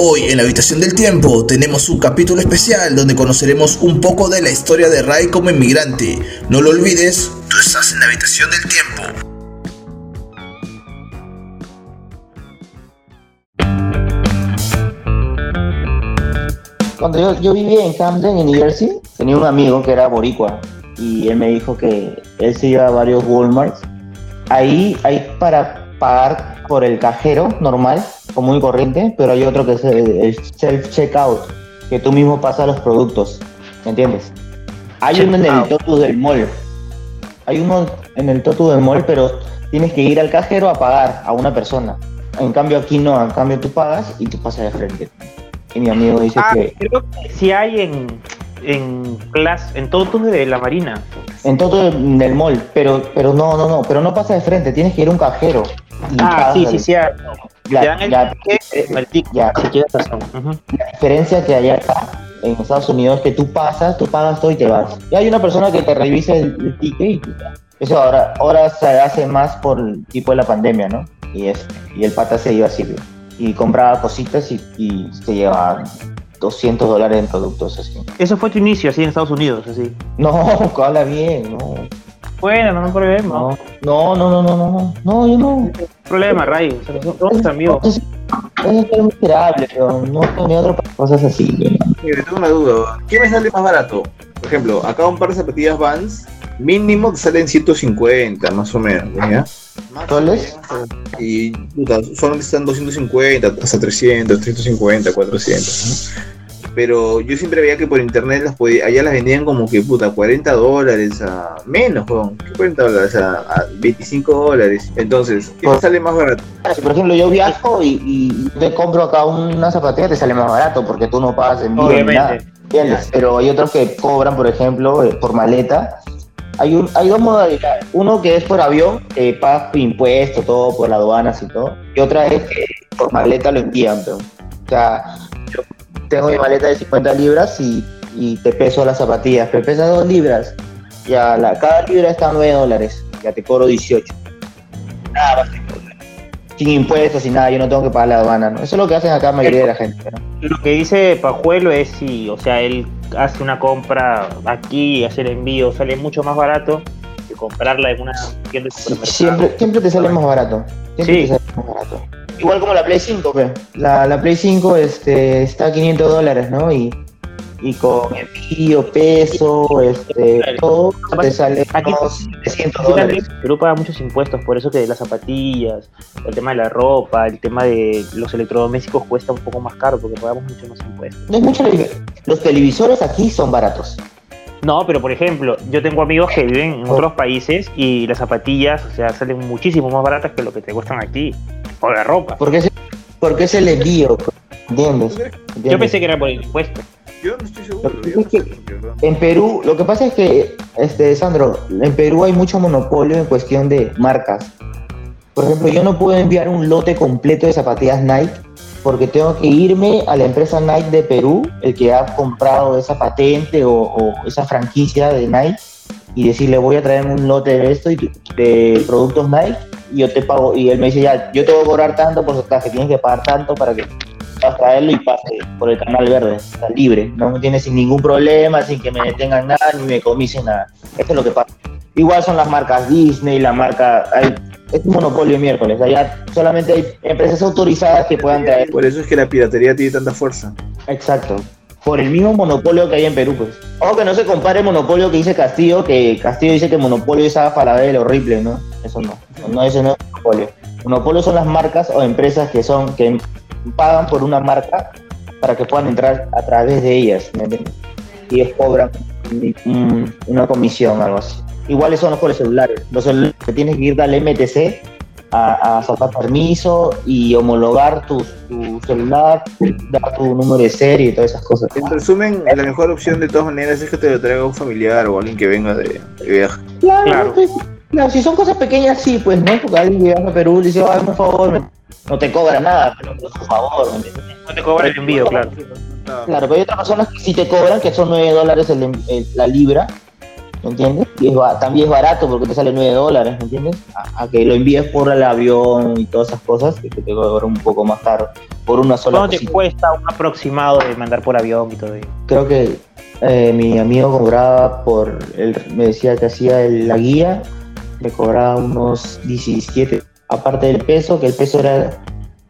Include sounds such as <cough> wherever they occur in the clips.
Hoy en la Habitación del Tiempo tenemos un capítulo especial donde conoceremos un poco de la historia de Ray como inmigrante. No lo olvides, tú estás en la Habitación del Tiempo. Cuando yo, yo vivía en Camden, en New Jersey, tenía un amigo que era boricua y él me dijo que él se iba a varios Walmarts. Ahí hay para pagar por el cajero normal, común y corriente, pero hay otro que es el self-checkout, que tú mismo pasas los productos, ¿me entiendes? Hay uno en el Totu del mall, hay uno en el Totu del mall, pero tienes que ir al cajero a pagar a una persona. En cambio aquí no, en cambio tú pagas y tú pasas de frente. Y mi amigo dice Ah, que creo que sí hay en, en class, en Totus de la Marina. en Totu del mall, pero pero no, no, no, pero no pasa de frente, tienes que ir a un cajero. Ah, sí, sí, sí. ah, Dan el eh, el ya. Sí, tienes razón. La diferencia que hay acá en Estados Unidos es que tú pasas, tú pagas todo y te vas. Y hay una persona que te revisa el, ticket y eso ahora, ahora se hace más por el tipo de la pandemia, ¿no? Y, es, y el pata se iba así güey. y compraba cositas y, y se llevaba 200 dólares en productos así. Eso fue tu inicio, así en Estados Unidos, así. No, <laughs> habla bien, no. Bueno, no hay problema. No, no, no, no, no, no, no, no, yo no. problema, Ray. O sea, somos amigos. Entonces, es ser miserable, pero no tenía otra cosas así. Mire, tengo una duda. ¿Qué me sale más barato? Por ejemplo, acá un par de zapatillas Vans, mínimo te salen 150, más o menos, ¿ya? ¿Soles? Y puta, solamente están 250, hasta 300, 350, 400, ¿no? Pero yo siempre veía que por internet las podía, allá las vendían como que puta, 40 dólares a menos, weón. ¿Qué 40 dólares? A, a 25 dólares. Entonces, ¿qué sale más barato? Si por ejemplo yo viajo y, y te compro acá una zapatilla, te sale más barato porque tú no pagas envío ni nada. Obviamente. ¿entiendes? Pero hay otros que cobran, por ejemplo, eh, por maleta. Hay, un, hay dos modalidades. Uno que es por avión, que pagas tu impuesto, todo por las aduanas y todo. Y otra es que por maleta lo envían. Pero, o sea, tengo mi maleta de 50 libras y, y te peso las zapatillas. Pero pesa 2 libras. Ya la, cada libra está a 9 dólares. Ya te cobro 18. Nada más. Sin impuestos y nada, yo no tengo que pagar la aduana, ¿no? Eso es lo que hacen acá la mayoría de la gente, ¿no? Lo que dice Pajuelo es si, o sea, él hace una compra aquí hace el envío, sale mucho más barato que comprarla en una tienda de supermercado. Siempre, siempre te sale más barato. Siempre Sí. te sale más barato. Igual como la Play 5, pe. La, la Play 5 este, está a 500 dólares, ¿no? Y, y con envío, peso, este, todo, te sale Aquí- unos 300 Aquí también dólares. Perú paga muchos impuestos, por eso que las zapatillas, el tema de la ropa, el tema de los electrodomésticos cuesta un poco más caro porque pagamos mucho más impuestos. No es mucho. Los televisores aquí son baratos. No, pero por ejemplo, yo tengo amigos que viven en otros países y las zapatillas, o sea, salen muchísimo más baratas que lo que te cuestan aquí. O la ropa. Porque es, porque es el envío. ¿entiendes? Yo pensé que era por el impuesto. Yo no estoy seguro. En Perú, lo que pasa es que, este, Sandro, en Perú hay mucho monopolio en cuestión de marcas. Por ejemplo, yo no puedo enviar un lote completo de zapatillas Nike porque tengo que irme a la empresa Nike de Perú, el que ha comprado esa patente o, o esa franquicia de Nike, y decirle voy a traer un lote de esto y de productos Nike y yo te pago. Y él me dice ya, yo te voy a cobrar tanto porcentaje, tienes que pagar tanto para que puedas traerlo y pase por el canal verde, está libre, no me tiene sin ningún problema, sin que me detengan nada ni me comisen nada. Esto es lo que pasa. Igual son las marcas Disney, la marca. Hay, es un monopolio de miércoles. Allá solamente hay empresas autorizadas que puedan traer. Por eso es que la piratería tiene tanta fuerza. Exacto. Por el mismo monopolio que hay en Perú, pues. Ojo que no se compare el monopolio que dice Castillo, que Castillo dice que monopolio es a Falabella horrible, ¿no? Eso no. No, eso no es monopolio. Monopolio son las marcas o empresas que son, que pagan por una marca para que puedan entrar a través de ellas, ¿me entiendes? Y ellos cobran un- una comisión, algo así. Iguales son los por los celulares. Los celulares que tienes que ir darle MTC a, a sacar permiso y homologar tu, tu celular, dar tu número de serie y todas esas cosas. En resumen, la mejor opción de todas maneras es que te lo traiga un familiar o alguien que venga de, de viaje. Claro, Claro. pues, claro, si son cosas pequeñas, sí, pues, ¿no? Porque alguien llega a Perú y dice, ay, por favor, no te cobra nada, pero por favor. No te cobran el envío, claro. Claro, pero hay otras personas que sí te cobran, que son 9 dólares el- el- la libra, ¿me entiendes? Y es también es barato porque te sale 9 dólares, ¿me entiendes? A, a que lo envíes por el avión y todas esas cosas, que te cobra un poco más caro por una sola ¿Cuánto te cuesta un aproximado de mandar por avión y todo eso? Creo que eh, mi amigo cobraba por, el, me decía que hacía el- la guía, me cobraba unos 17, aparte del peso, que el peso era,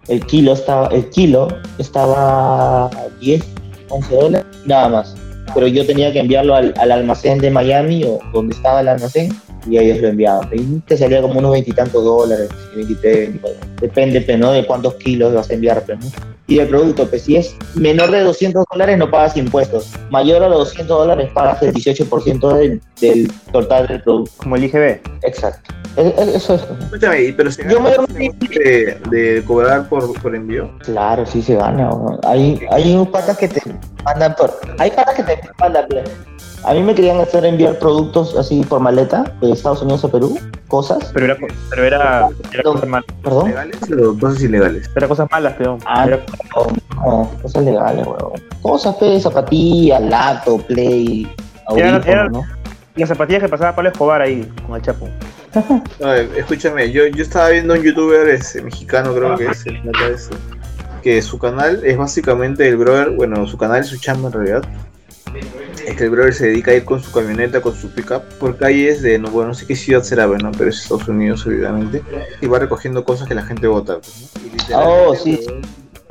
el kilo estaba, el kilo estaba a 10, 11 dólares, nada más. Pero yo tenía que enviarlo al, al almacén de Miami o donde estaba el almacén y ellos lo enviaban. Y te salía como unos veintitantos dólares, 23, 24. Depende ¿no? de cuántos kilos vas a enviar. ¿no? Y el producto, pues si es menor de 200 dólares no pagas impuestos. Mayor a los 200 dólares pagas el 18% del, del total del producto. Como el IGB. Exacto. Es- es- Eso es. Escúchame, ¿y pero se Yo gana me- de, de cobrar por, por envío? Claro, sí se gana. Hay, hay unos patas que te mandan por. Hay patas que te mandan. A mí me querían hacer enviar productos así por maleta de Estados Unidos a Perú, cosas. Pero era, pero era, era No. cosas malas. Perdón. ¿Legales o cosas ilegales? Era cosas malas, pero. Ah, era- No, cosas legales, weón. Cosas, pe, zapatillas, lato, play, era- ¿no? Las zapatillas que pasaba Pablo Escobar ahí, con el Chapo. <laughs> No, escúchame, yo, yo estaba viendo un youtuber este, mexicano, creo que es el plata ese, que su canal es básicamente el brother, bueno, su canal es su chamba en realidad. Es que el brother se dedica a ir con su camioneta, con su pickup, por calles de, no, bueno, no sé qué ciudad será, bueno, pero es Estados Unidos, obviamente, y va recogiendo cosas que la gente vota. pues, ¿no? Oh, sí,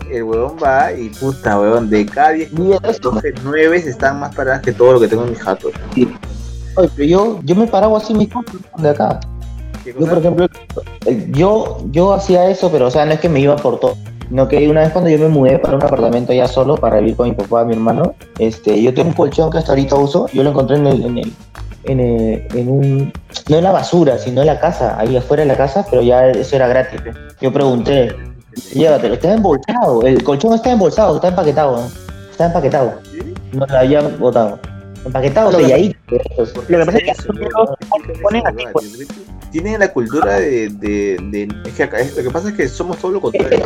el huevón- va y puta, huevón, de cada 10 Mira eso. 9 están más paradas que todo lo que tengo en mi jato. Oye, pero yo, yo me paraba así mis cosas de acá. ¿Qué Yo, por ejemplo, eh, yo, yo hacía eso, pero o sea, no es que me iba por todo. No que una vez cuando yo me mudé para un apartamento ya solo para vivir con mi papá mi hermano, este, yo tengo un colchón que hasta ahorita uso, yo lo encontré en el, en el, en el- en un, no en la basura, sino en la casa, ahí afuera de la casa, pero ya eso era gratis. Yo pregunté, llévatelo, está embolsado, el colchón está embolsado, está empaquetado, ¿no? está empaquetado, no lo habían botado. Empaquetado, Lo que- selladito. Lo que pasa es que ellos huevón, ponen así, huevada, pues. tío. Tienen la cultura de, de, de- es que acá es- lo que pasa es que somos todo lo Es contrario.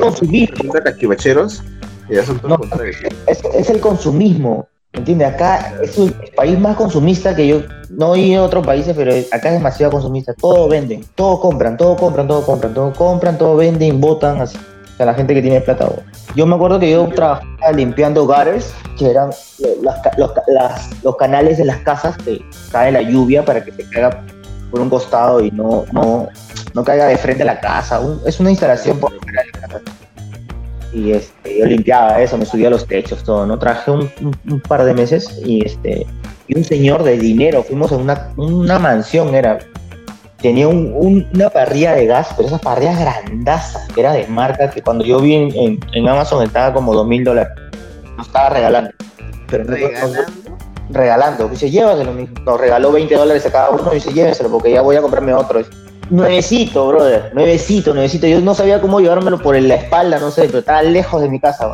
ya son todo No. lo contrario. es, es el consumismo. ¿Entiendes? Acá es un país más consumista que yo. No he ido a otros países, pero acá es demasiado consumista. Todo venden, todo compran, todo compran, todo compran, todo compran, todo venden, votan. Así. Sea, la gente que tiene plata. Yo me acuerdo que yo trabajaba limpiando gutters, que eran los, canales de las casas que cae la lluvia para que se caiga por un costado y no, no, no caiga de frente a la casa. Un- es una instalación por y este, yo limpiaba eso, me subía los techos, todo, ¿no? Un, un- un par de meses y este y un señor de dinero, fuimos a una, una mansión, era, tenía un- un- una parrilla de gas, pero esas parrillas grandazas, que era de marca, que cuando yo vi en, en- en Amazon estaba como dos mil dólares, nos estaba regalando. Pero Regalando. regalando. Dice, llévaselo. mijo. Nos regaló 20 dólares a cada uno y dice, lléveselo porque ya voy a comprarme otro. Nuevecito, brother. Nuevecito, nuevecito. Yo no sabía cómo llevármelo por la espalda, no sé, pero estaba lejos de mi casa.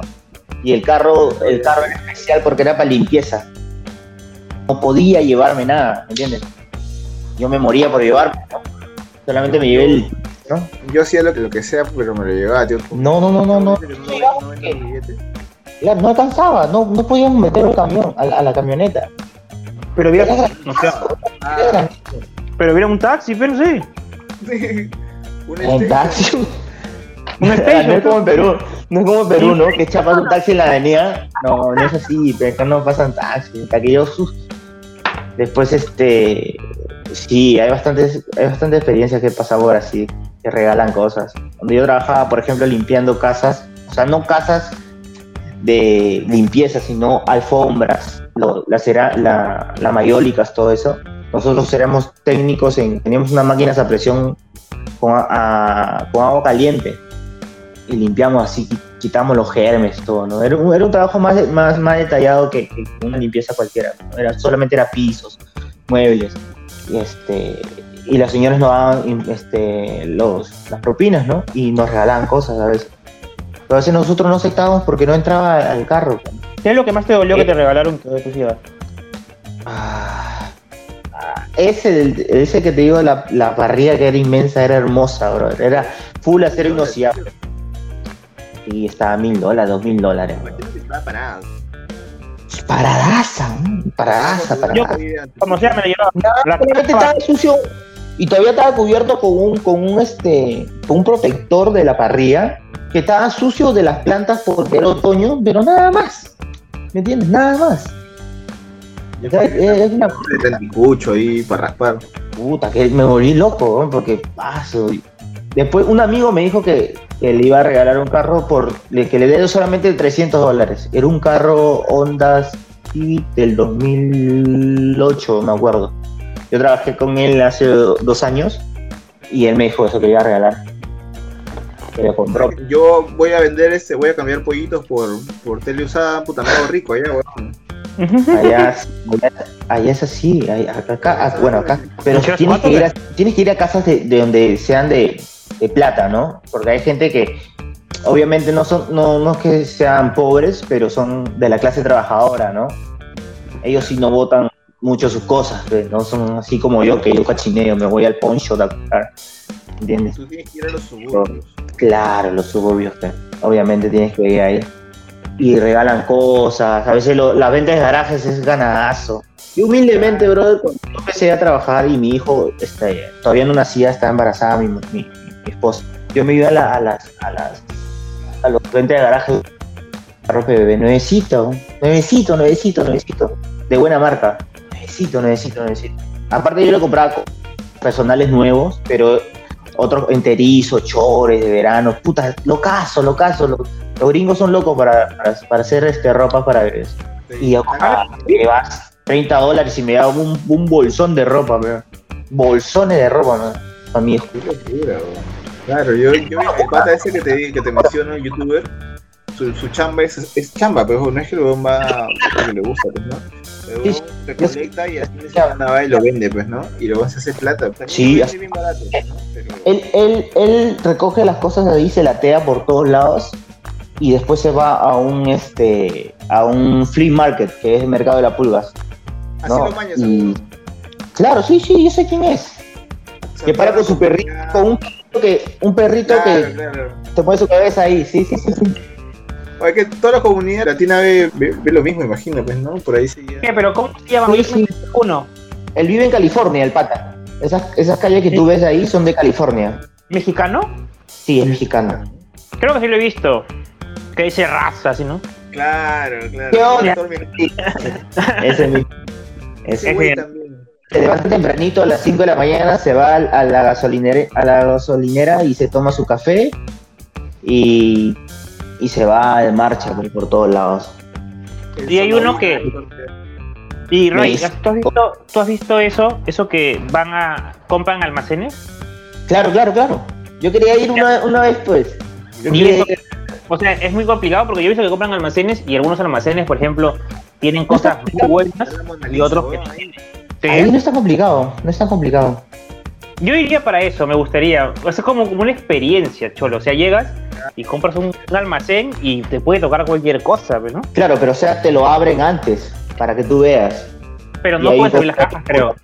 Y el carro, el carro era especial porque era para limpieza. No podía llevarme nada, ¿me entiendes? Yo me moría por llevarme, ¿no? Solamente me llevé el... ¿no? Yo hacía lo que, lo que sea, pero me lo llevaba, tío. No, no, no, no, no. No no alcanzaba, no, no podíamos meter el camión a, la- a la camioneta. Pero hubiera, Era o sea, Ah, pero hubiera un taxi, pero sí. <laughs> un este- taxi. <laughs> Un <laughs> no es station. como en Perú, no es como en Perú, ¿no? Que chapas un taxi en la avenida. No, no es así, pero acá no pasan taxis. Hasta que yo Después, este. Sí, hay bastantes, hay bastantes experiencias que he pasado por así, que regalan cosas. Donde yo trabajaba, por ejemplo, limpiando casas, o sea, no casas de limpieza, sino alfombras, lo- la, cera, la, la mayólicas, todo eso. Nosotros éramos técnicos en, teníamos unas máquinas a presión con, con agua caliente y limpiamos así, qui- quitamos los germes, todo, ¿no? Era un, era un trabajo más, más, más detallado que, que una limpieza cualquiera. Era, solamente era pisos, muebles, y este y las señoras nos daban este, los, las propinas, ¿no? Y nos regalaban cosas a veces. Pero a veces nosotros no aceptábamos porque no entraba al carro. ¿Qué es lo que más te dolió que te regalaron que tú ibas? Ah, ese, ese que te digo, la, la parrilla que era inmensa, era hermosa, bro. Era full acero inoxidable. Y estaba a mil dólares, dos mil dólares. Estaba parado. paradaza, ¿no? paradaza, Yo- paradaza. Como sea, me la llevaba. La- solamente estaba sucio y todavía estaba cubierto con un, con un este, con un protector de la parrilla que estaba sucio de las plantas porque era otoño, pero nada más. ¿Me entiendes? Nada más. O sea, es, es una anticucho ahí para raspar. puta que me volví loco, ¿no? porque paso. Después un amigo me dijo que, que le iba a regalar un carro por que le dé solamente 300 dólares. Era un carro Honda Civic del 2008, me acuerdo. Yo trabajé con él hace dos años y él me dijo eso que le iba a regalar. Le compró. Yo voy a vender este, voy a cambiar pollitos por, por tele usada, puta, me rico allá, weón. Allá, allá, allá es así, allá- acá, acá- ah, bueno, acá. Pero ¿Quieres tienes que, ir a, tienes que ir a casas de, de donde sean de, de plata, ¿no? Porque hay gente que obviamente no son, no, no es que sean pobres, pero son de la clase trabajadora, ¿no? Ellos sí no votan mucho sus cosas, pues, no son así como yo, que yo cachineo, me voy al poncho a comprar, ¿entiendes? Tú tienes que ir a los suburbios. Claro, los suburbios, que obviamente tienes que ir ahí. Y regalan cosas, a veces lo- la venta de garajes es ganadazo. Y humildemente, brother, cuando yo empecé a trabajar y mi hijo este, todavía no nacía, estaba embarazada mi, mi, mi esposa. Yo me iba a, la- a las, a las a los ventas de garaje, carro bebé, nuevecito, nuevecito, nuevecito, nuevecito, de buena marca, nuevecito, nuevecito, nuevecito. Aparte yo le compraba co- personales nuevos, pero otros enterizos, chores de verano, puta, locazo, locazo. lo- los gringos son locos para, para, para hacer este, ropa para bebés. Y ahora me vas 30 dólares y me da un, un bolsón de ropa. Bolsones de ropa, ¿no? Para mi hijo. Claro, yo, yo el pata ese que te, que te menciono, el youtuber, su, su chamba es, es chamba, pero no es que weón va porque le gusta, pues, ¿no? El Sí, recolecta y así se va y lo vende, pues, ¿no? Y luego se hace plata. También Sí, lo así- vende bien barato, ¿no? Pero, Él, él, él recoge las cosas de ahí, se latea por todos lados y después se va a un este a un flea market, que es el mercado de las pulgas. así no, lo mañas, y-. Claro, sí, sí, yo sé quién es. O sea, Que para con su perrito, con un perrito que, un perrito Claro, que claro. te pone su cabeza ahí, sí, sí, sí, sí. Oye, que toda la comunidad latina ve, ve, ve lo mismo, imagino, pues, ¿no? Por ahí se ¿Qué? ¿Pero cómo se llama? Sí, sí. Uno. Él vive en California, el pata. Esas, esas calles que tú ves ahí son de California. ¿Mexicano? Sí, es mexicano. Creo que sí lo he visto. Que dice raza, así, ¿no? Claro, claro. ¿Qué onda? Ese mismo. Ese Ese güey bien. también. Se levanta tempranito a las 5 de la mañana, se va a la gasolinera, a la gasolinera y se toma su café y, y se va de marcha por, por todos lados. Y hay uno que- Y Ray, Me- ¿tú has visto, tú has visto eso? Eso que van a. compran almacenes. Claro, claro, claro. Yo quería ir una, una vez, pues. Yo Y quería eso- ir- O sea, es muy complicado porque yo he visto que compran almacenes y algunos almacenes, por ejemplo, tienen cosas muy buenas y otros que no ahí. Tienen. Ahí Sí. no está complicado, no está complicado. Yo iría para eso, me gustaría. O sea, es como, como una experiencia, cholo. O sea, llegas y compras un, un almacén y te puede tocar cualquier cosa, pues, ¿no? Claro, pero o sea, te lo abren antes para que tú veas. Pero no puedes abrir las cajas, creo.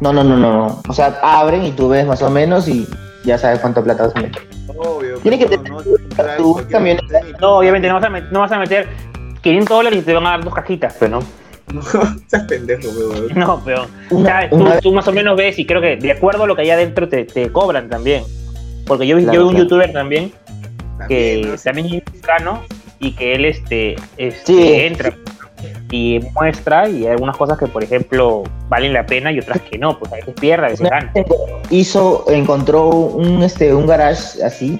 No, no, no, no. O sea, abren y tú ves más o menos y ya sabes cuánto plata vas a meter. Obvio. Tiene que tener no, no, obviamente no vas a, no vas a meter 500 dólares y te van a dar dos cajitas, pero no. No, <laughs> seas pendejo, weón. No, pero Una- tú, una vez- tú más o menos ves y creo que de acuerdo a lo que hay adentro te, te cobran también. Porque yo, vi- Claro, yo vi un claro. youtuber también que También, es mexicano y que él este, este, Sí. entra y muestra y hay algunas cosas que por ejemplo valen la pena y otras que no, pues a veces pierde, a veces gana. hizo, encontró un, este, un garage así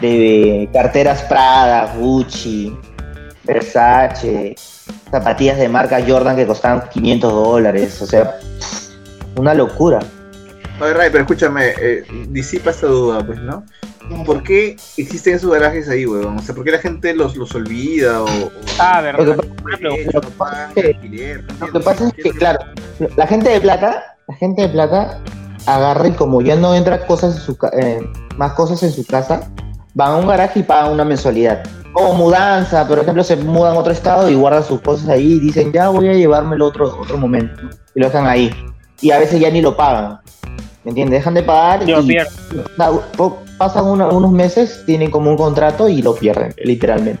de carteras Prada, Gucci, Versace, zapatillas de marca Jordan que costaban 500 dólares, o sea, una locura. Oye, Ray, pero escúchame, eh, disipa esta duda, pues, ¿no? ¿Por qué existen esos garajes ahí, weón? O sea, ¿por qué la gente los, los olvida o, o- Ah, Lo verdad. lo que pasa es que, claro, la gente de plata, la gente de plata agarra y como ya no entra cosas en su, ca- eh, más cosas en su casa, van a un garaje y pagan una mensualidad. O mudanza, por ejemplo, se mudan a otro estado y guardan sus cosas ahí y dicen, ya voy a llevármelo otro, otro momento. Y lo dejan ahí. Y a veces ya ni lo pagan. ¿Me entiendes? Dejan de pagar Yo y pasan una- unos meses, tienen como un contrato y lo pierden, literalmente.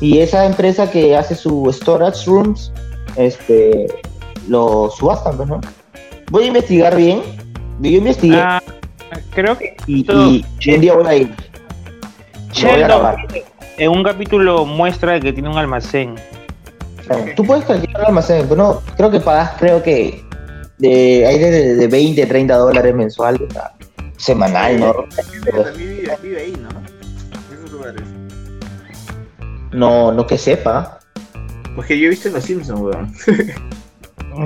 Y esa empresa que hace su storage rooms, este, lo subastan, pues, ¿no? Voy a investigar bien. Yo investigué Ah, creo que y, y- y un día voy a ir. Sheldon en un capítulo muestra que tiene un almacén. Claro, Tú puedes calcular el almacén, pero no, creo que pagas, creo que de, hay de, de 20, 30 dólares mensual, o sea, semanal, ¿no? También vive, vive ahí, ¿no? En esos lugares. No, no que sepa. Porque yo he visto en Los Simpsons, weón.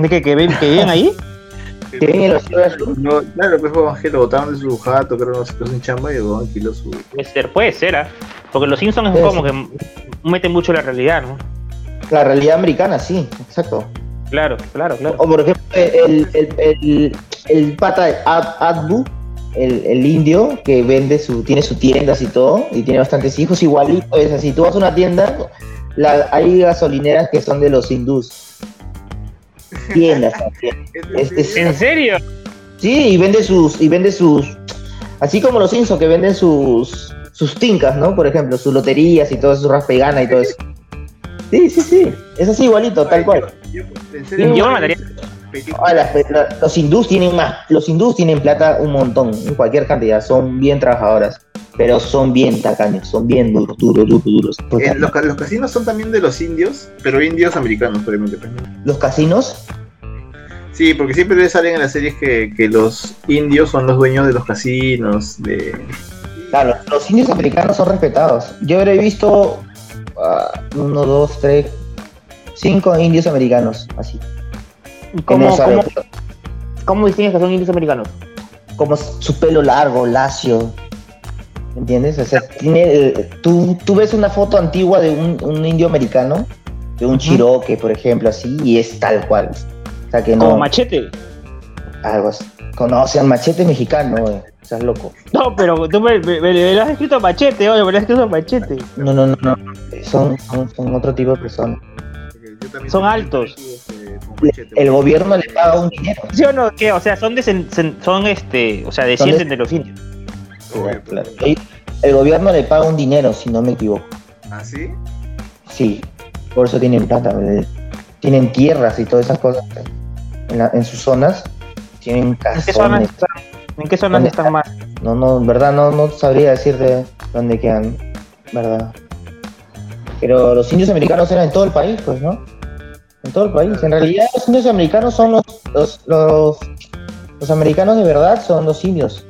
¿De que, que, ven, que viven ahí? <laughs> Que en los. No, claro, pues que lo botaron de su jato, creo, no sé qué, en chamba y weón alquiló su. Puede ser, puede ser, ¿ah? Porque los Simpsons es como que meten mucho la realidad, ¿no? La realidad americana, sí, exacto. Claro, claro, claro. O por ejemplo, el, el, el, el pata de Ad- Adbu, el, el indio que vende su, tiene sus tiendas y todo, y tiene bastantes hijos, igualito es así. Tú vas a una tienda, la, hay gasolineras que son de los hindús. Tiendas <laughs> también. Este sí. ¿En serio? Sí, y vende sus, y vende sus, así como los Simpsons que venden sus, sus tincas, ¿no? Por ejemplo, sus loterías y todo eso, su raspegana y todo eso. Sí, sí, sí, es así igualito, tal cual. Yo, en serio, Yo me mataría. película- Ah, las- la- los hindús tienen más, los hindús tienen plata un montón, en cualquier cantidad, son bien trabajadoras, pero son bien tacaños, son bien duros, duros, duros, duros. Eh, los, ca- los casinos son también de los indios, pero indios americanos, obviamente. pues. Los casinos, Sí, porque siempre le salen en las series que, que los indios son los dueños de los casinos, de... claro, los indios americanos son respetados. Yo habré visto ah, uno, dos, tres, cinco indios americanos, así. ¿Cómo, cómo, cómo distingues que son indios americanos? como su pelo largo, lacio. ¿Entiendes? O sea, tiene, eh, tú, tú ves una foto antigua de un, un indio americano, de un Cherokee, por ejemplo, así, y es tal cual. O sea, que Como no. machete. Algo así. Conoce al machete mexicano, güey. Estás loco. No, pero tú me, me- me- me lo has escrito machete, oye, me lo has escrito machete. No, no, no, no. Son, son, son otro tipo de personas. Son altos. machete, El gobierno le paga un dinero. ¿Sí o no? ¿Qué? O sea, son, desen- sen- son este, o sea, descienden de los indios. Obvio, Claro. El, gobierno le paga un dinero, si no me equivoco. ¿Ah, sí? Sí, por eso tienen plata. eh, Tienen tierras y todas esas cosas. En, la- en sus zonas tienen ¿En qué zonas casones. están, ¿en qué zonas ¿Dónde están más? No, no, en verdad no, no sabría decirte dónde quedan, verdad. Pero los indios americanos eran en todo el país, pues, ¿no? En todo el país. En realidad los indios americanos son los, los, los, los americanos de verdad son los indios.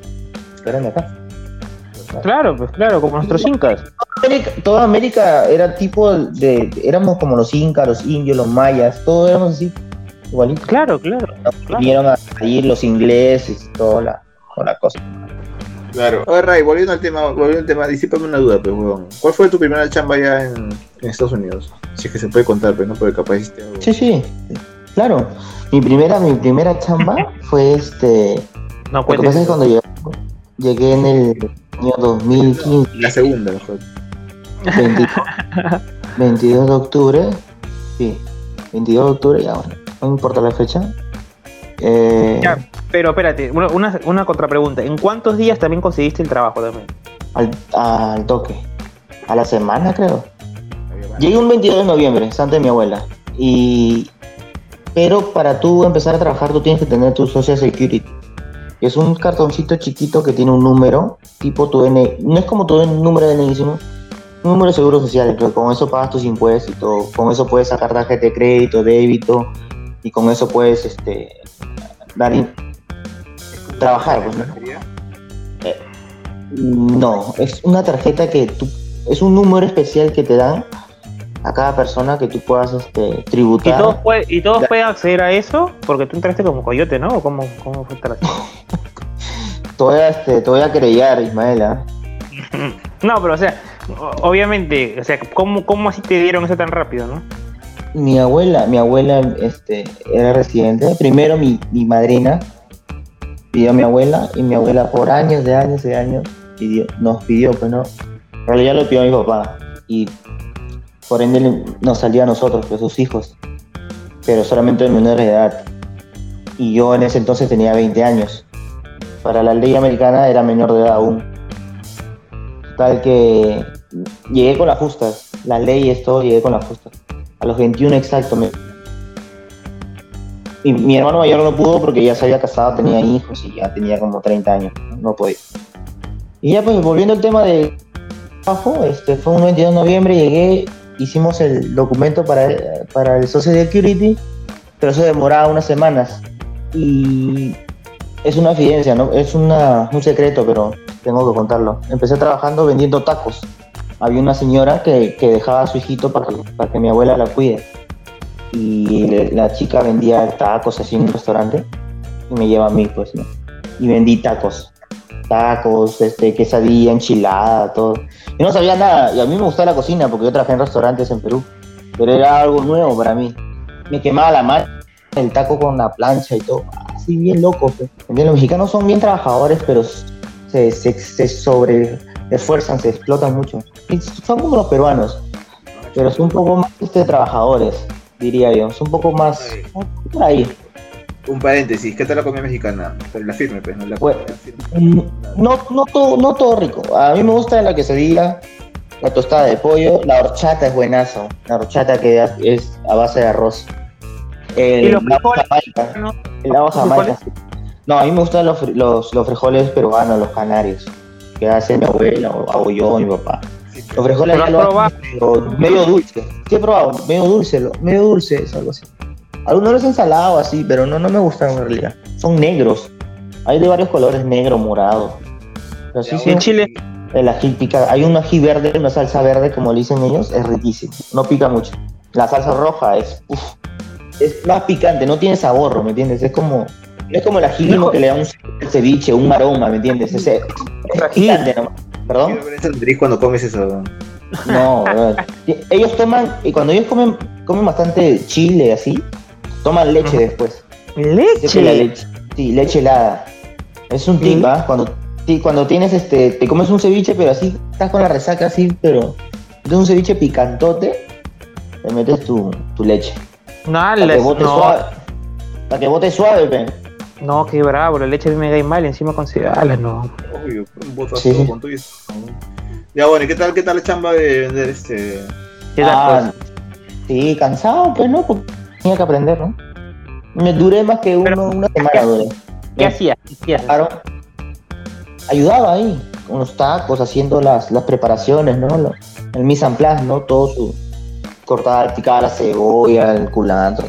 Que eran de acá. Claro, pues claro, como nuestros incas. América- toda América era tipo de, éramos como los incas, los indios, los mayas, todos éramos así, igualitos. Claro, claro. claro. Vinieron a ir los ingleses y toda la, toda la cosa. Claro. Oye, Ray, volviendo al tema, volviendo al tema, disípame una duda, pues, huevón. ¿Cuál fue tu primera chamba allá en, en Estados Unidos? Si es que se puede contar, pues, ¿no? Porque capaz hiciste algo. Sí, sí, claro. Mi primera, mi primera chamba fue este. No Lo que puedes pasa es que cuando llegué, llegué en el año 2015, La segunda, mejor. 22, 22 de octubre. Sí, 22 de octubre, ya bueno, no importa la fecha. Eh, Ya, pero espérate, una, una, una contrapregunta. ¿En cuántos días también conseguiste el trabajo también? al, al toque. A la semana, creo. Llegué un 22 de noviembre, santo de mi abuela. Y. Pero para tú empezar a trabajar, tú tienes que tener tu Social Security. Es un cartoncito chiquito que tiene un número, tipo tu N. No es como tu número de DNI, sino un número de seguro social. Pero con eso pagas tus impuestos. Con eso puedes sacar tarjeta de crédito, débito. Y con eso puedes este, dar. Trabajar, pues, ¿no? No, es una tarjeta que tú, es un número especial que te dan a cada persona que tú puedas este, ¿Y tributar. todos, puede- ¿Y todos pueden acceder a eso? Porque tú entraste como coyote, ¿no? ¿O ¿Cómo, cómo fue esta <laughs> Te voy a, este, te voy a querellar, Ismael. ¿ah? <laughs> No, pero o sea, obviamente, o sea, ¿cómo, ¿cómo así te dieron eso tan rápido, no? Mi abuela, mi abuela este, era residente. Primero mi, mi madrina pidió a mi abuela y mi abuela por años de años de años pidió, nos pidió, pues no. En realidad lo pidió a mi papá y por ende nos salió a nosotros, pues sus hijos, pero solamente de menores de edad. Y yo en ese entonces tenía 20 años. Para la ley americana era menor de edad aún. Tal que llegué con las justas las leyes, todo, llegué con la justa. A los 21 exacto. me- Y mi hermano mayor no pudo porque ya se había casado, tenía hijos y ya tenía como 30 años, no, No podía. Y ya pues volviendo al tema de trabajo, este, fue un 22 de noviembre, llegué, hicimos el documento para, para el Social Security, pero eso demoraba unas semanas. Y es una evidencia, ¿no? Es una, un secreto, pero tengo que contarlo. Empecé trabajando vendiendo tacos. Había una señora que, que dejaba a su hijito para que, para que mi abuela la cuide. Y le- la chica vendía tacos así en un restaurante y me lleva a mí, pues, ¿no? Y vendí tacos. Tacos, este, quesadilla, enchilada, todo. Yo no sabía nada, y a mí me gustaba la cocina porque yo trabajé en restaurantes en Perú, pero era algo nuevo para mí. Me quemaba la mano, el taco con la plancha y todo, así bien loco. Los mexicanos son bien trabajadores, pero se, se, se sobre esfuerzan, se explotan mucho. Y son como los peruanos, pero son un poco más este, trabajadores, diría yo. Son un poco más por ahí. Un paréntesis, ¿qué tal la comida mexicana? Pero la firme, pues, no la, Bueno, la firme. Mm, No, no, todo, no todo rico. A mí me gusta la quesadilla, la tostada de pollo, la horchata es buenazo. La horchata que es- a base de arroz. El, ¿Y los la frijoles? jamaica, ¿no? el agua ¿Los jamaica. No, a mí me gustan los, los, los frijoles peruanos, los canarios, que hace mi abuela o hago yo, mi papá. Los frijoles ¿Pero ya has lo probado? hacen medio, dulce. Sí he probado, medio dulce, medio dulce es algo así. Algunos los ensalado así, pero no, no me gustan en realidad. Son negros. Hay de varios colores, negro, morado. Pero sí, sí, ¿Y en Chile? el ají pica. Hay un ají verde, una salsa verde, como le dicen ellos, es riquísimo. No pica mucho. La salsa roja es, uf, es más picante, no tiene sabor, ¿me entiendes? Es como, es como el ají limo que le da un ceviche, un aroma, ¿me entiendes? Ese, es picante nomás. ¿Perdón? Cuando comes eso. No, ellos toman, y cuando ellos comen, comen bastante chile así, toman leche después. La Leche. Sí, leche helada. Es un tip. ¿ah? Cuando, sí, cuando tienes este, te comes un ceviche, pero así, estás con la resaca así, pero de un ceviche picantote, te metes tu, tu leche. No, Para que bote no, suave. Para que bote suave, pe. no, qué bravo, la leche a mí me cae mal, encima con cereales, no. Obvio, un botazo Sí, con eso. Ya bueno, ¿y qué tal, qué tal la chamba de vender este? ¿Qué tal, Ah, sí, cansado, pues, ¿no? Porque tenía que aprender, ¿no? Me duré más que uno, Pero- una semana, duré. ¿Qué hacías? ¿Qué hacías? Claro. Ayudaba ahí, con los tacos, haciendo las, las preparaciones, ¿no? Lo- el mise en place, ¿no? Todo su cortar, picar la cebolla, el culantro.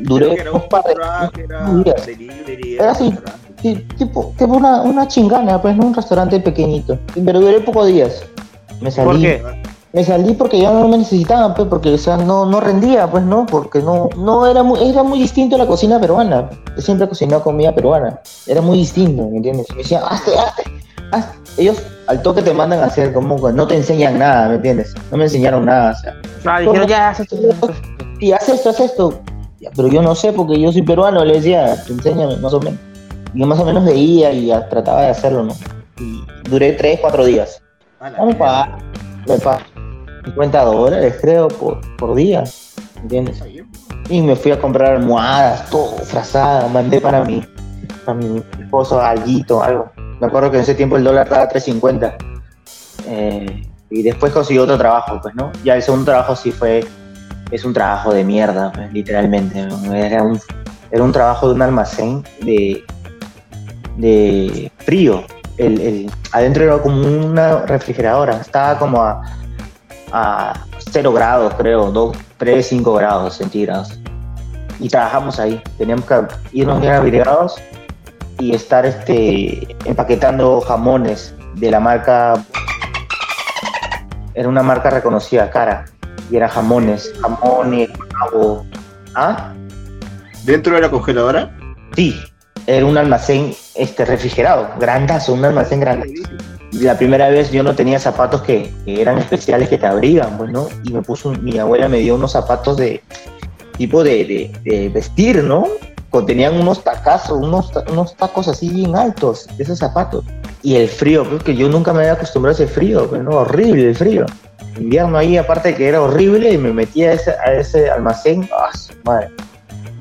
Duré era un par de- era delivery, Era así. tipo, tipo una, una chingana, pues, ¿no? Un restaurante pequeñito. Pero duré pocos días. Me salí. ¿Por qué? Me salí porque ya no me necesitaban, pues, porque o sea, no, no rendía, pues, ¿no? Porque no, no era muy, era muy distinto a la cocina peruana. Yo siempre he cocinado comida peruana. Era muy distinto, ¿me entiendes? Y me decían, hazte, hazte, hazte. Ellos al toque te mandan a hacer como que no te enseñan nada, ¿me entiendes? No me enseñaron nada, o sea, dijeron, ya, haz esto. y haz esto, haz esto. Pero yo no sé porque yo soy peruano, le decía, enséñame más o menos. Y yo más o menos veía y ya trataba de hacerlo, ¿no? Y duré tres, cuatro días. Vamos mierda. para me pagan 50 dólares, creo, por, por día. ¿Entiendes? Y me fui a comprar almohadas, todo frazada, mandé para mi, para mi esposo alguito, algo. Me acuerdo que en ese tiempo el dólar estaba a 3.50. Eh, y después conseguí otro trabajo, pues, ¿no? Ya el segundo trabajo sí fue, es un trabajo de mierda, pues, literalmente. Era un, era un trabajo de un almacén de, de frío. El, el- adentro era como una refrigeradora, estaba como a, a 0 grados, creo, 2, 3, 5 grados centígrados. Y trabajamos ahí, teníamos que irnos bien abrigados y estar este, empaquetando jamones de la marca, era una marca reconocida, cara, y eran jamones, jamones, pavo. ¿Ah? ¿Dentro de la congeladora? Sí, era un almacén este, refrigerado, grandazo, un almacén grande. La primera vez yo no tenía zapatos que, eran especiales que te abrigan, pues, ¿no? Y me puso, mi abuela me dio unos zapatos de tipo de, vestir, ¿no? Contenían unos tacazos, unos, unos tacos así bien altos, esos zapatos. Y el frío, pues que yo nunca me había acostumbrado a ese frío, pues, ¿no? Horrible el frío. Invierno ahí, aparte que era horrible, y me metí a ese, almacén, ¡ah, su madre!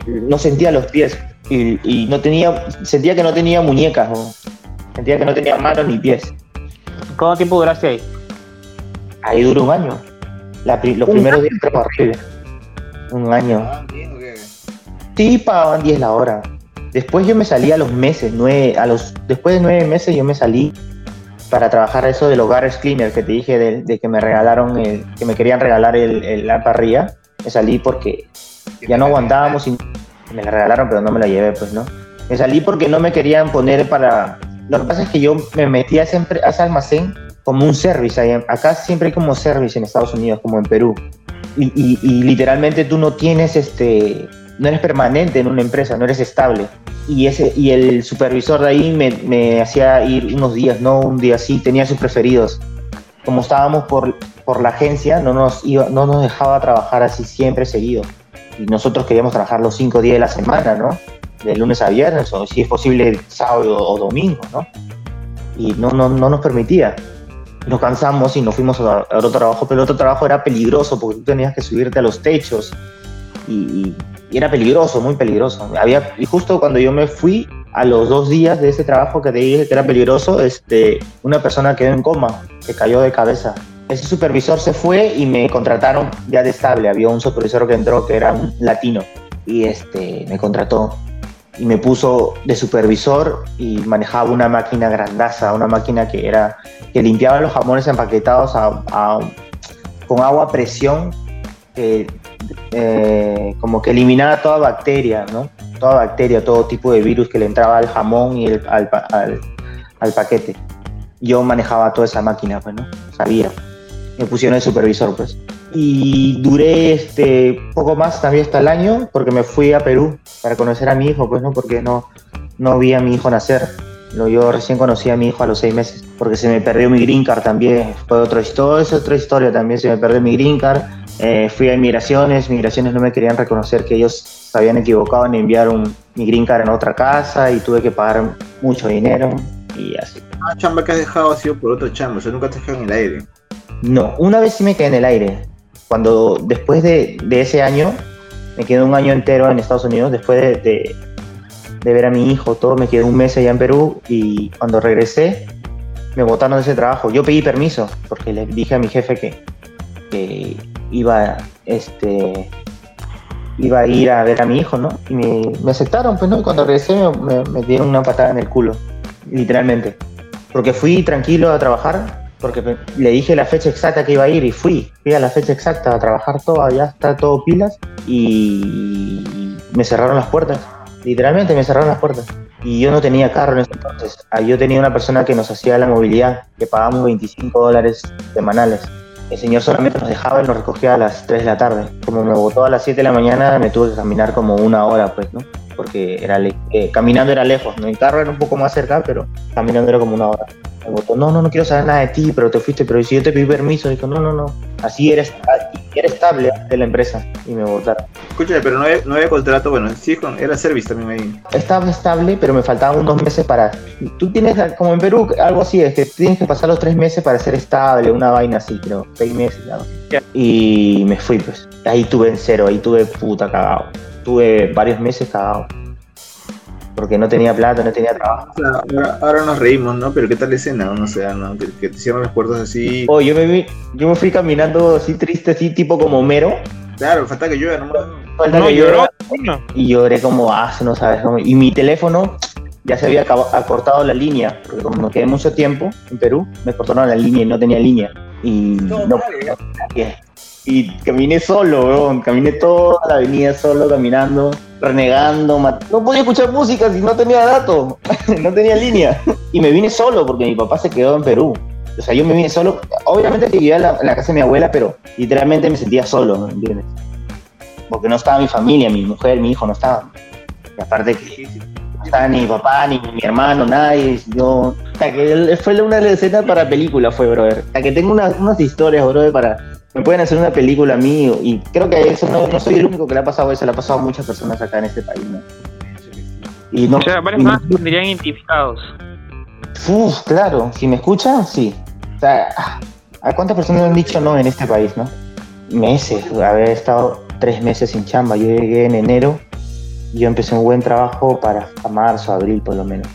No sentía los pies y, y no tenía, sentía que no tenía muñecas, ¿no? sentía que no tenía manos ni pies. ¿Cuánto tiempo duraste ahí? Ahí duró un año. La pri- los ¿Un primeros días horrible. Un año. ¿Pagaban bien o qué? Sí, pagaban 10 la hora. Después yo me salí a los meses, nueve, a los, después de nueve meses yo me salí para trabajar eso del hogar cleaner que te dije de, de que me regalaron, el- que me querían regalar el, el- la parrilla. Me salí porque ya no aguantábamos y me la regalaron, pero no me la llevé, pues, ¿no? Me salí porque no me querían poner para... Lo que pasa es que yo me metí a ese, a ese almacén como un service. Acá siempre hay como service en Estados Unidos, como en Perú. Y, literalmente tú no tienes este... No eres permanente en una empresa, no eres estable. Y, ese, y el supervisor de ahí me, me hacía ir unos días, no un día sí, tenía sus preferidos. Como estábamos por, por la agencia, no nos, iba, no nos dejaba trabajar así siempre seguido y nosotros queríamos trabajar los cinco días de la semana, ¿no? De lunes a viernes, o si es posible sábado o domingo, ¿no? Y no, no, no nos permitía. Nos cansamos y nos fuimos a, otro trabajo, pero el otro trabajo era peligroso porque tú tenías que subirte a los techos y, y- y era peligroso, muy peligroso. Había, y justo cuando yo me fui, a los dos días de ese trabajo que te dije que era peligroso, este, una persona quedó en coma, se cayó de cabeza ese supervisor se fue y me contrataron ya de estable. Había un supervisor que entró que era un latino y este me contrató y me puso de supervisor y manejaba una máquina grandaza, una máquina que era que limpiaba los jamones empaquetados a- con agua a presión que eh, como que eliminaba toda bacteria, ¿no? Toda bacteria, todo tipo de virus que le entraba al jamón y el- al, al- al paquete. Yo manejaba toda esa máquina, pues. Sabía me pusieron de supervisor, pues. Y duré este poco más también hasta el año, porque me fui a Perú para conocer a mi hijo, pues, ¿no? Porque no, no vi a mi hijo nacer. Yo recién conocí a mi hijo a los seis meses, porque se me perdió mi green card también. Fue otra historia, es otra historia también. Se me perdió mi green card. Eh, fui a inmigraciones, migraciones no me querían reconocer que ellos se habían equivocado en enviar un, mi green card en otra casa y tuve que pagar mucho dinero y así. Una chamba que has dejado ha sido por otro chamba, o sea, nunca te dejado en el aire. No, una vez sí me quedé en el aire. Cuando después de, ese año, me quedé un año entero en Estados Unidos, después de, de- ver a mi hijo, todo, me quedé un mes allá en Perú y cuando regresé me botaron de ese trabajo. Yo pedí permiso porque le dije a mi jefe que, iba, este, iba a ir a ver a mi hijo, ¿no? Y me, me aceptaron, pues, ¿no? Y cuando regresé me dieron una patada en el culo, literalmente. Porque fui tranquilo a trabajar, porque le dije la fecha exacta que iba a ir y fui. Fui a la fecha exacta a trabajar todo, ya está todo pilas y me cerraron las puertas. Literalmente me cerraron las puertas. Y yo no tenía carro en ese entonces. Ah, Yo tenía una persona que nos hacía la movilidad, que pagábamos 25 dólares semanales. El señor solamente nos dejaba y nos recogía a las 3 de la tarde. Como me botó a las 7 de la mañana, me tuve que caminar como una hora, pues, ¿no? Porque era eh, caminando era lejos, ¿no? Mi carro era un poco más cerca, pero caminando era como una hora. Me botó, no, no, no quiero saber nada de ti, pero te fuiste, pero si yo te pedí permiso, dijo, no, no, no. Así eres, eres estable de la empresa. Y me botaron. Escúchame, pero no había, no había contrato, bueno, sí, era service también ahí. estaba estable, pero me faltaban unos meses para... Tú tienes, como en Perú, algo así, es que tienes que pasar los tres meses para ser estable, una vaina así, creo, seis meses. Ya. Y me fui, pues. Ahí tuve en cero, ahí tuve puta cagado. Tuve varios meses cagado. Porque no tenía plata, no tenía trabajo. Ahora, ahora nos reímos, ¿no? Pero ¿qué tal la escena? No sé, ¿no? Que, que te cierran las puertas así. Oh, yo me, vi, yo me fui caminando así triste, así tipo como Homero. Claro, falta que llueva, nomás. Falta No, que lloró. y lloré como ah, no sabes cómo. Y mi teléfono ya se había acortado la línea, porque como me quedé mucho tiempo en Perú, me cortaron la línea y no tenía línea. Y no, y caminé solo, weón. Caminé toda la avenida solo, caminando, renegando. No podía escuchar música si no tenía datos, <laughs> no tenía línea. Y me vine solo porque mi papá se quedó en Perú. O sea, yo me vine solo. Obviamente que vivía en la, casa de mi abuela, pero literalmente me sentía solo, ¿me entiendes? Porque no estaba mi familia, mi mujer, mi hijo no estaban. Y aparte que no estaba ni mi papá, ni mi hermano, nadie. Yo, o sea, que fue una de las escenas para película, fue, brother. O sea, que tengo unas, unas historias, brother, para... Me pueden hacer una película a mí y creo que eso no, no soy el único que le ha pasado eso, le ha pasado a muchas personas acá en este país, ¿no? Y no, O sea, varios más tendrían identificados. Uf, claro, si me escuchan, sí. O sea, ¿a cuántas personas han dicho no en este país, no? Meses, haber estado tres meses sin chamba. Yo llegué en enero y yo empecé un buen trabajo para marzo, abril por lo menos.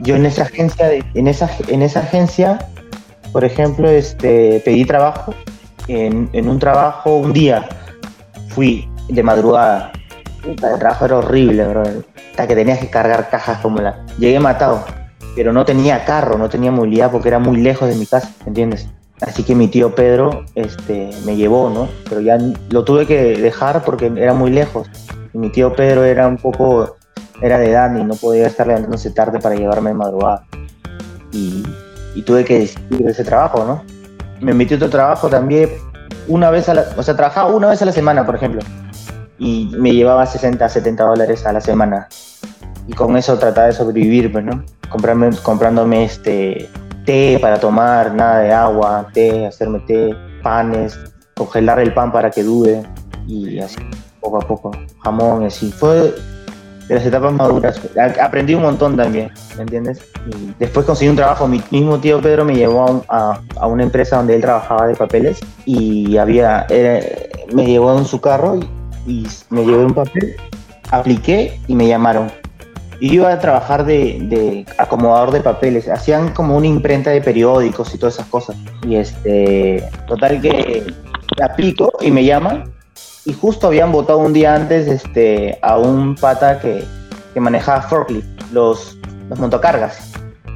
Yo en esa agencia, de- en esa, en esa agencia, por ejemplo, este, pedí trabajo en, un trabajo, un día, fui de madrugada. El trabajo era horrible, bro. Hasta que tenías que cargar cajas como la... Llegué matado, pero no tenía carro, no tenía movilidad porque era muy lejos de mi casa, ¿entiendes? Así que mi tío Pedro este, me llevó, ¿no? Pero ya lo tuve que dejar porque era muy lejos. Mi tío Pedro era un poco, era de edad y no podía estar levantándose tarde para llevarme de madrugada. Y, y tuve que desistir de ese trabajo, ¿no? Me metí otro trabajo también, una vez a la, o sea, trabajaba una vez a la semana, por ejemplo. Y me llevaba 60, 70 dólares a la semana. Y con eso trataba de sobrevivir, pues, ¿no? Comprarme, comprándome este, té para tomar, nada de agua, té, hacerme té, panes, congelar el pan para que dure y así, poco a poco, jamón y así. Fue de las etapas maduras. Aprendí un montón también, ¿me entiendes? Y después conseguí un trabajo. Mi mismo tío Pedro me llevó a, un- a- a una empresa donde él trabajaba de papeles y había, era- me llevó en su carro y, y me llevé un papel, apliqué y me llamaron. Y yo iba a trabajar de, de acomodador de papeles. Hacían como una imprenta de periódicos y todas esas cosas. Y este, total que aplico y me llaman. Y justo habían votado un día antes este, a un pata que, que manejaba forklift, los, los montocargas.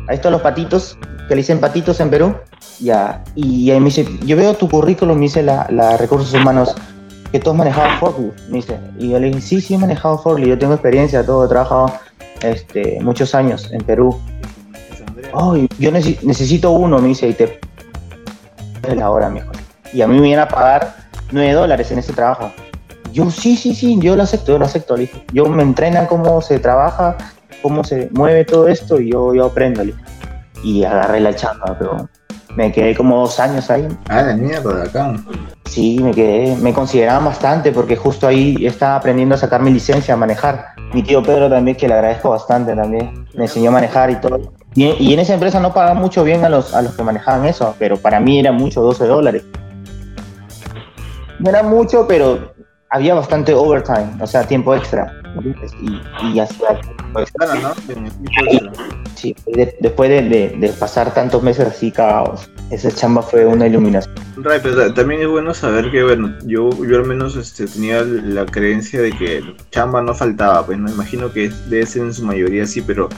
Ahí están los patitos, que le dicen patitos en Perú. Ya, y ahí me dice, yo veo tu currículum, me dice la, la Recursos Humanos, que tú has manejado forklift, me dice. Y yo le dije, sí, sí he manejado forklift, yo tengo experiencia, todo, he trabajado este, muchos años en Perú. Oh, yo necesito uno, me dice, y te... Es la hora, mejor. Y a mí me iban a pagar 9 dólares en ese trabajo. Yo, sí, sí, sí, yo lo acepto, yo lo acepto, le dije. Yo me entrenan cómo se trabaja, cómo se mueve todo esto y yo, yo aprendo, le dije. Y agarré la chamba, pero me quedé como dos años ahí. Ah, la mierda de acá. Sí, me quedé, me consideraban bastante porque justo ahí estaba aprendiendo a sacar mi licencia a manejar. Mi tío Pedro también, que le agradezco bastante también, me enseñó a manejar y todo. Y, y en esa empresa no pagan mucho bien a los, a los que manejaban eso, pero para mí era mucho, 12 dólares. No era mucho, pero había bastante overtime, o sea, tiempo extra. Y, y hacía tiempo extra. Claro, ¿no? Beneficio extra. Sí, de- después de, de- de pasar tantos meses así cagados, esa chamba fue una iluminación. Ray, pero ta- también es bueno saber que, bueno, yo, yo al menos este, tenía la creencia de que chamba no faltaba, pues no imagino que debe ser en su mayoría así, pero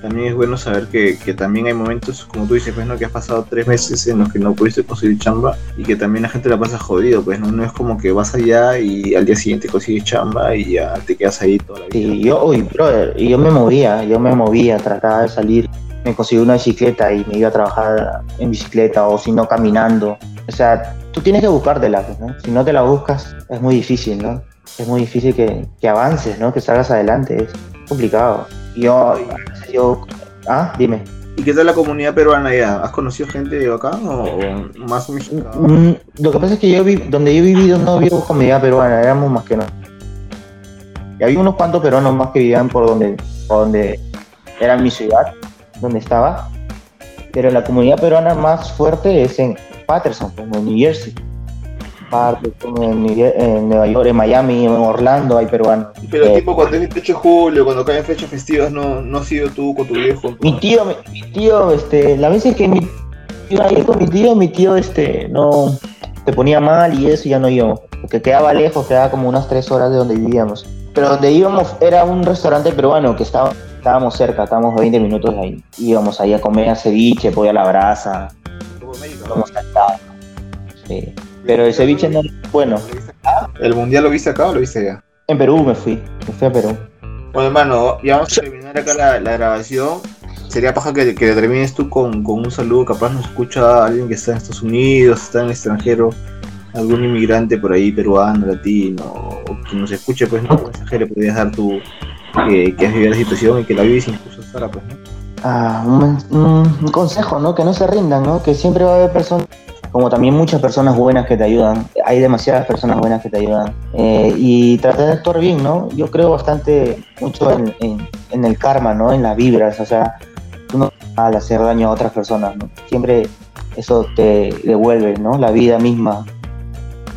también es bueno saber que, que también hay momentos, como tú dices, pues no, que has pasado tres meses en los que no pudiste conseguir chamba y que también la gente la pasa jodido, pues no, no es como que vas allá y al día siguiente consigues chamba y ya te quedas ahí toda la vida. Sí, yo, uy, brother, yo me movía, yo me movía, trataba de salir, me conseguí una bicicleta y me iba a trabajar en bicicleta o si no caminando. O sea, tú tienes que buscártela, pues, ¿no? Si no te la buscas, es muy difícil, ¿no? Es muy difícil que, que avances, ¿no? Que salgas adelante, es complicado. Yo, yo, ah, dime. ¿Y qué tal la comunidad peruana ya? ¿Has conocido gente de acá o, o más mexicana? Mm, Lo que pasa es que yo vi, donde yo he vivido no con comunidad peruana, éramos más que no. Y había unos cuantos peruanos más que vivían por donde, por donde era mi ciudad, donde estaba. Pero la comunidad peruana más fuerte es en Patterson, como en New Jersey. Patterson, en, en Nueva York, en Miami, en Orlando hay peruanos. Pero Eh, tipo cuando es 28 de julio, cuando caen fechas festivas, no, no has ido tú con tu viejo. Mi tío, mi, mi tío, este, la vez es que mi iba a ir con mi tío, mi tío, este, no, se ponía mal y eso ya no íbamos, porque quedaba lejos, quedaba como unas tres horas de donde vivíamos. Pero donde íbamos era un restaurante peruano que estaba, estábamos cerca, estábamos 20 minutos de ahí. Íbamos ahí a comer ceviche, pollo a la brasa, cantados. Sí. Pero el ceviche no era bueno. ¿El mundial lo viste acá o lo viste allá? En Perú me fui, me fui a Perú. Bueno, hermano, ya vamos a terminar acá la, la grabación. Sería paja que, que termines tú con, con un saludo. Capaz nos escucha alguien que está en Estados Unidos, está en el extranjero, algún inmigrante por ahí, peruano, latino, o que nos escuche, pues, ¿no? ¿Qué mensaje le podrías dar tú que, que has vivido la situación y que la vives incluso hasta ahora, pues, ¿no? Ah, un consejo, ¿no? Que no se rindan, ¿no? Que siempre va a haber personas, como también muchas personas buenas que te ayudan. Hay demasiadas personas buenas que te ayudan. Eh, y tratar de actuar bien, ¿no? Yo creo bastante mucho en, el karma, ¿no? En las vibras, o sea, tú no al hacer daño a otras personas, ¿no? Siempre eso te devuelve, ¿no? La vida misma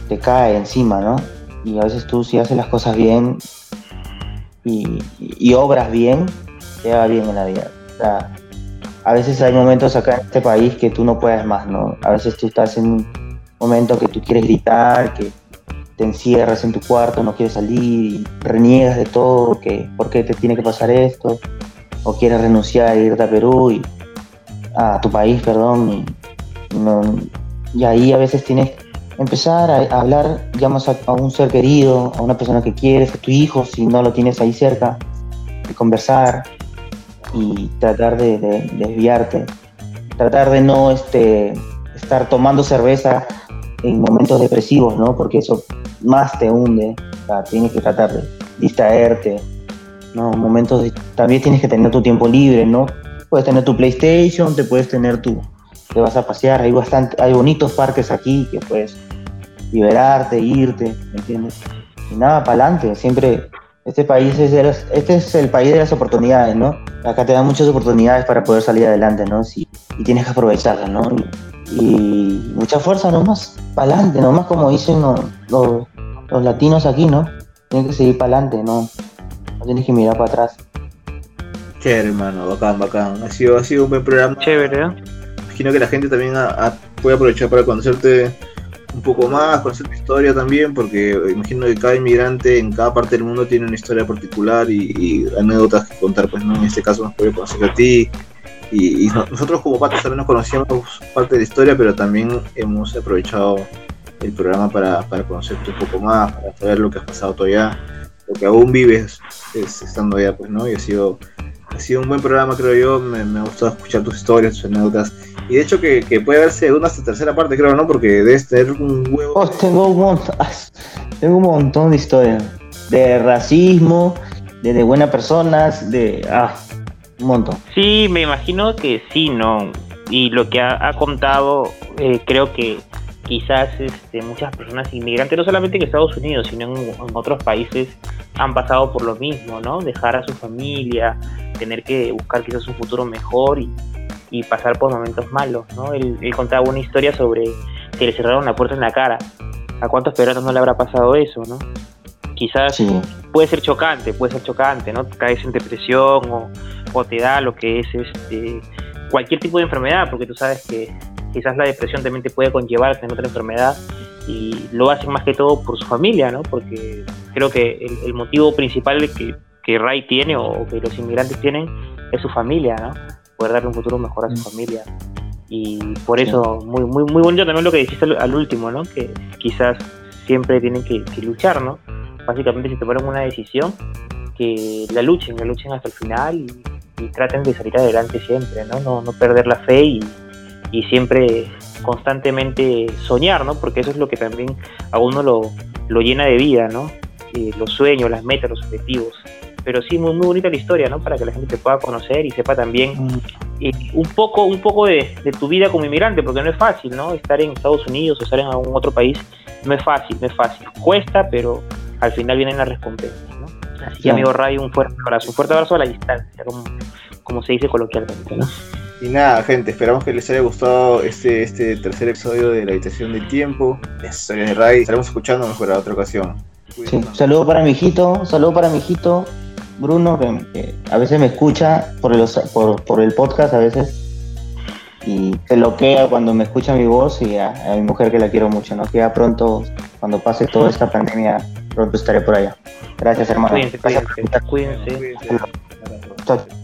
te cae encima, ¿no? Y a veces tú si haces las cosas bien y, y obras bien, te va bien en la vida. O a veces hay momentos acá en este país que tú no puedes más, ¿no? A veces tú estás en, momento que tú quieres gritar, que te encierras en tu cuarto, no quieres salir, y reniegas de todo, que por qué te tiene que pasar esto, o quieres renunciar e irte a Perú y a tu país, perdón, y, ahí a veces tienes que empezar a, a hablar, llamas a, a un ser querido, a una persona que quieres, a tu hijo, si no lo tienes ahí cerca, y conversar y tratar de, de- de desviarte, tratar de no este, estar tomando cerveza en momentos depresivos, ¿no? Porque eso más te hunde, tienes que tratar de distraerte, ¿no? Momentos también tienes que tener tu tiempo libre, ¿no? Puedes tener tu PlayStation, te puedes tener tu, te vas a pasear, hay bastante, hay bonitos parques aquí que puedes liberarte, irte, ¿me entiendes? Y nada, para adelante, siempre, este país es, de las- este es el país de las oportunidades, ¿no? Acá te dan muchas oportunidades para poder salir adelante, ¿no? Y tienes que aprovecharlas, ¿no? Y, y mucha fuerza nomás, para adelante, nomás como dicen los, los, los latinos aquí, ¿no? Tienes que seguir para adelante, ¿no? No tienes que mirar para atrás. Chévere, hermano, bacán, bacán. Ha sido, ha sido un buen programa. Chévere, ¿no? Imagino que la gente también ha- ha- puede aprovechar para conocerte un poco más, conocer tu historia también, porque imagino que cada inmigrante en cada parte del mundo tiene una historia particular y, anécdotas que contar, pues no, en este caso nos puede conocer a ti. Y, y no- nosotros como patos también nos conocíamos parte de la historia, pero también hemos aprovechado el programa para, para conocerte un poco más, para saber lo que has pasado todavía, lo que aún vives es, estando allá, pues no, y ha sido, ha sido un buen programa, creo yo, me, me ha gustado escuchar tus historias, tus anécdotas, y de hecho que, que puede haber segunda hasta tercera parte, creo, ¿no? Porque debes tener un huevo. Oh, tengo un montón, tengo un montón de historias. De racismo, de, de buenas personas, de. Ah, un montón. Sí, me imagino que sí, ¿no? Y lo que ha, ha contado, eh, creo que quizás este, muchas personas inmigrantes, no solamente en Estados Unidos, sino en, en otros países, han pasado por lo mismo, ¿no? Dejar a su familia, tener que buscar quizás un futuro mejor y, y pasar por momentos malos, ¿no? Él, él contaba una historia sobre que le cerraron la puerta en la cara. ¿A cuántos peruanos no le habrá pasado eso, no? Quizás Sí. puede ser chocante, puede ser chocante, ¿no? Caes en depresión o, o te da lo que es este cualquier tipo de enfermedad, porque tú sabes que quizás la depresión también te puede conllevar a tener otra enfermedad y lo hacen más que todo por su familia, ¿no? Porque creo que el, el motivo principal que, que Ray tiene o que los inmigrantes tienen es su familia, ¿no? Poder darle un futuro mejor a su familia. Y por eso, muy, muy, muy bonito también lo que dijiste al, al último, ¿no? Que quizás siempre tienen que, que luchar, ¿no? Básicamente si tomaron una decisión, que la luchen, la luchen hasta el final y, y traten de salir adelante siempre, ¿no? No, no perder la fe y, y siempre constantemente soñar, ¿no? Porque eso es lo que también a uno lo, lo llena de vida, ¿no? Eh, los sueños, las metas, los objetivos. Pero sí, muy, muy bonita la historia, ¿no? Para que la gente te pueda conocer y sepa también eh, un poco, un poco de, de tu vida como inmigrante, porque no es fácil, ¿no? Estar en Estados Unidos o estar en algún otro país no es fácil, no es fácil. Cuesta, pero al final vienen las recompensas, ¿no? Así que, amigo Ray, un fuerte abrazo, un fuerte abrazo a la distancia, como, como se dice coloquialmente, ¿no? Y nada, gente, esperamos que les haya gustado este, este tercer episodio de La Habitación del Tiempo, historias de Ray. Estaremos escuchándonos para otra ocasión. Sí. Saludo para mi hijito, saludo para mi hijito Bruno, que, a veces me escucha por, los, por, por el podcast a veces. Y se loquea cuando me escucha mi voz y a, a mi mujer que la quiero mucho, ¿no? Que ya pronto, cuando pase toda esta pandemia, pronto estaré por allá. Gracias, hermano. Cuídense, cuídense, cuídense. Cuídense. Chao.